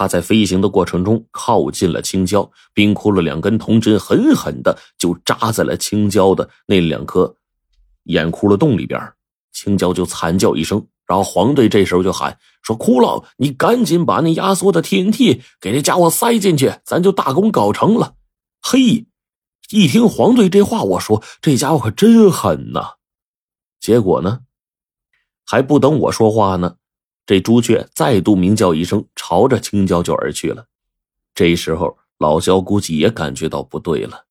他在飞行的过程中靠近了青椒，冰窟窿两根铜针狠狠的就扎在了青椒的那两颗眼窟窿洞里边，青椒就惨叫一声。然后黄队这时候就喊说：“窟窿，你赶紧把那压缩的 TNT 给那家伙塞进去，咱就大功告成了。”嘿，一听黄队这话，我说这家伙可真狠呐。结果呢，还不等我说话呢。这朱雀再度鸣叫一声，朝着青椒就而去了。这时候，老肖估计也感觉到不对了，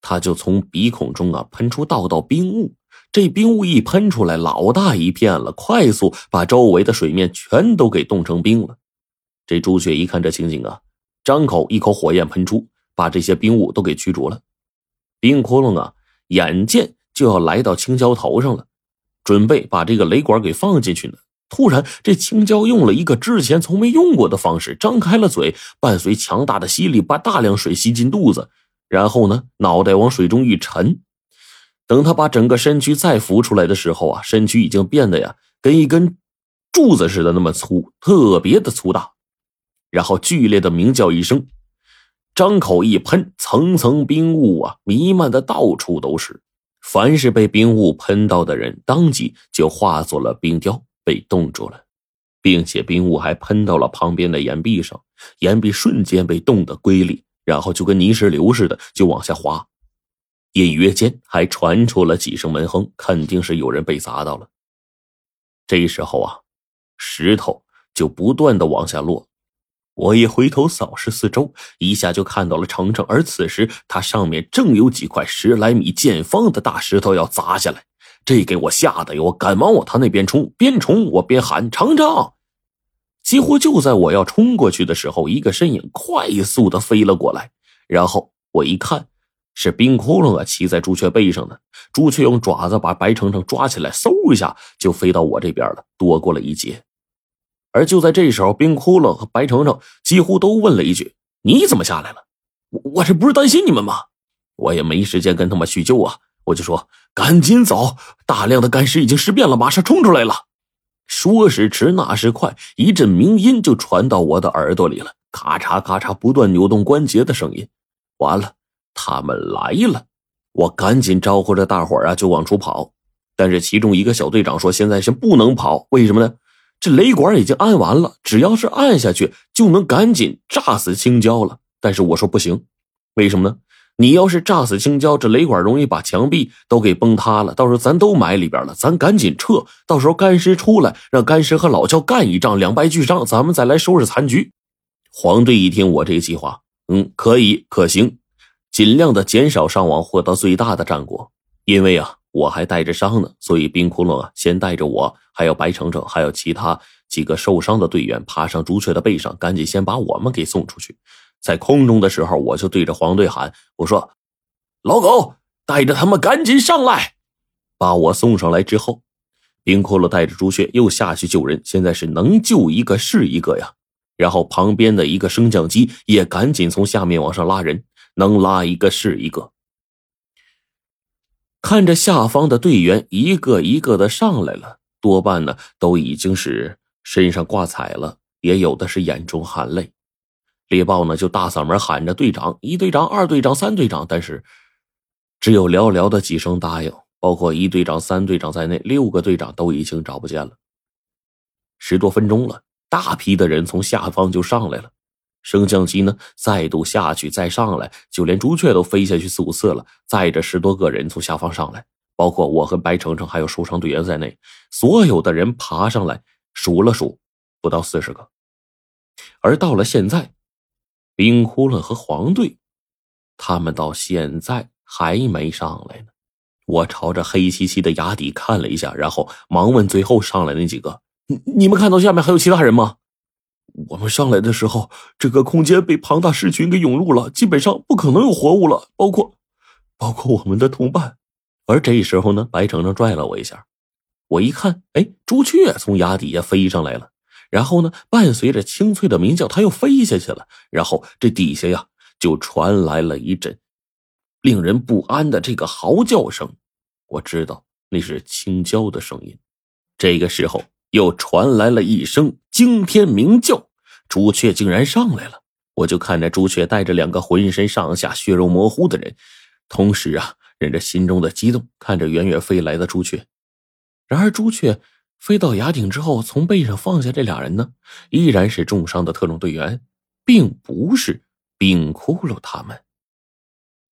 他就从鼻孔中啊喷出道道冰雾。这冰雾一喷出来，老大一片了，快速把周围的水面全都给冻成冰了。这朱雀一看这情景啊，张口一口火焰喷出，把这些冰雾都给驱逐了。冰窟窿啊，眼见就要来到青椒头上了，准备把这个雷管给放进去呢。突然，这青椒用了一个之前从没用过的方式，张开了嘴，伴随强大的吸力，把大量水吸进肚子，然后呢，脑袋往水中一沉。等他把整个身躯再浮出来的时候啊，身躯已经变得呀，跟一根柱子似的那么粗，特别的粗大。然后剧烈的鸣叫一声，张口一喷，层层冰雾啊，弥漫的到处都是。凡是被冰雾喷到的人，当即就化作了冰雕。被冻住了，并且冰雾还喷到了旁边的岩壁上，岩壁瞬间被冻得龟裂，然后就跟泥石流似的就往下滑。隐约间还传出了几声闷哼，肯定是有人被砸到了。这时候啊，石头就不断的往下落，我一回头扫视四周，一下就看到了程程，而此时他上面正有几块十来米见方的大石头要砸下来。这给我吓得哟！我赶忙往他那边冲，边冲我边喊：“程程！”几乎就在我要冲过去的时候，一个身影快速的飞了过来。然后我一看，是冰窟窿啊，骑在朱雀背上呢。朱雀用爪子把白程程抓起来，嗖一下就飞到我这边了，躲过了一劫。而就在这时候，冰窟窿和白程程几乎都问了一句：“你怎么下来了？”我我这不是担心你们吗？我也没时间跟他们叙旧啊。我就说赶紧走，大量的干尸已经尸变了，马上冲出来了。说时迟，那时快，一阵鸣音就传到我的耳朵里了，咔嚓咔嚓，不断扭动关节的声音。完了，他们来了！我赶紧招呼着大伙啊，就往出跑。但是其中一个小队长说：“现在是不能跑，为什么呢？这雷管已经安完了，只要是按下去，就能赶紧炸死青椒了。”但是我说不行，为什么呢？你要是炸死青椒，这雷管容易把墙壁都给崩塌了。到时候咱都埋里边了，咱赶紧撤。到时候干尸出来，让干尸和老焦干一仗，两败俱伤，咱们再来收拾残局。黄队一听我这个计划，嗯，可以可行，尽量的减少伤亡，获得最大的战果。因为啊，我还带着伤呢，所以冰窟窿啊，先带着我，还有白程程，还有其他几个受伤的队员，爬上朱雀的背上，赶紧先把我们给送出去。在空中的时候，我就对着黄队喊：“我说，老狗，带着他们赶紧上来，把我送上来。”之后，冰骷髅带着朱雀又下去救人。现在是能救一个是一个呀。然后旁边的一个升降机也赶紧从下面往上拉人，能拉一个是一个。看着下方的队员一个一个的上来了，多半呢都已经是身上挂彩了，也有的是眼中含泪。猎豹呢，就大嗓门喊着：“队长，一队长，二队长，三队长。”但是，只有寥寥的几声答应。包括一队长、三队长在内，六个队长都已经找不见了。十多分钟了，大批的人从下方就上来了。升降机呢，再度下去，再上来，就连朱雀都飞下去四五次了，载着十多个人从下方上来，包括我和白程程还有受伤队员在内，所有的人爬上来，数了数，不到四十个。而到了现在。冰窟窿和黄队，他们到现在还没上来呢。我朝着黑漆漆的崖底看了一下，然后忙问最后上来那几个：“你你们看到下面还有其他人吗？”我们上来的时候，这个空间被庞大尸群给涌入了，基本上不可能有活物了，包括包括我们的同伴。而这时候呢，白程程拽了我一下，我一看，哎，朱雀从崖底下飞上来了。然后呢，伴随着清脆的鸣叫，它又飞下去了。然后这底下呀，就传来了一阵令人不安的这个嚎叫声。我知道那是青椒的声音。这个时候，又传来了一声惊天鸣叫，朱雀竟然上来了。我就看着朱雀带着两个浑身上下血肉模糊的人，同时啊，忍着心中的激动，看着远远飞来的朱雀。然而，朱雀飞到崖顶之后，从背上放下这俩人呢，依然是重伤的特种队员，并不是冰窟窿他们。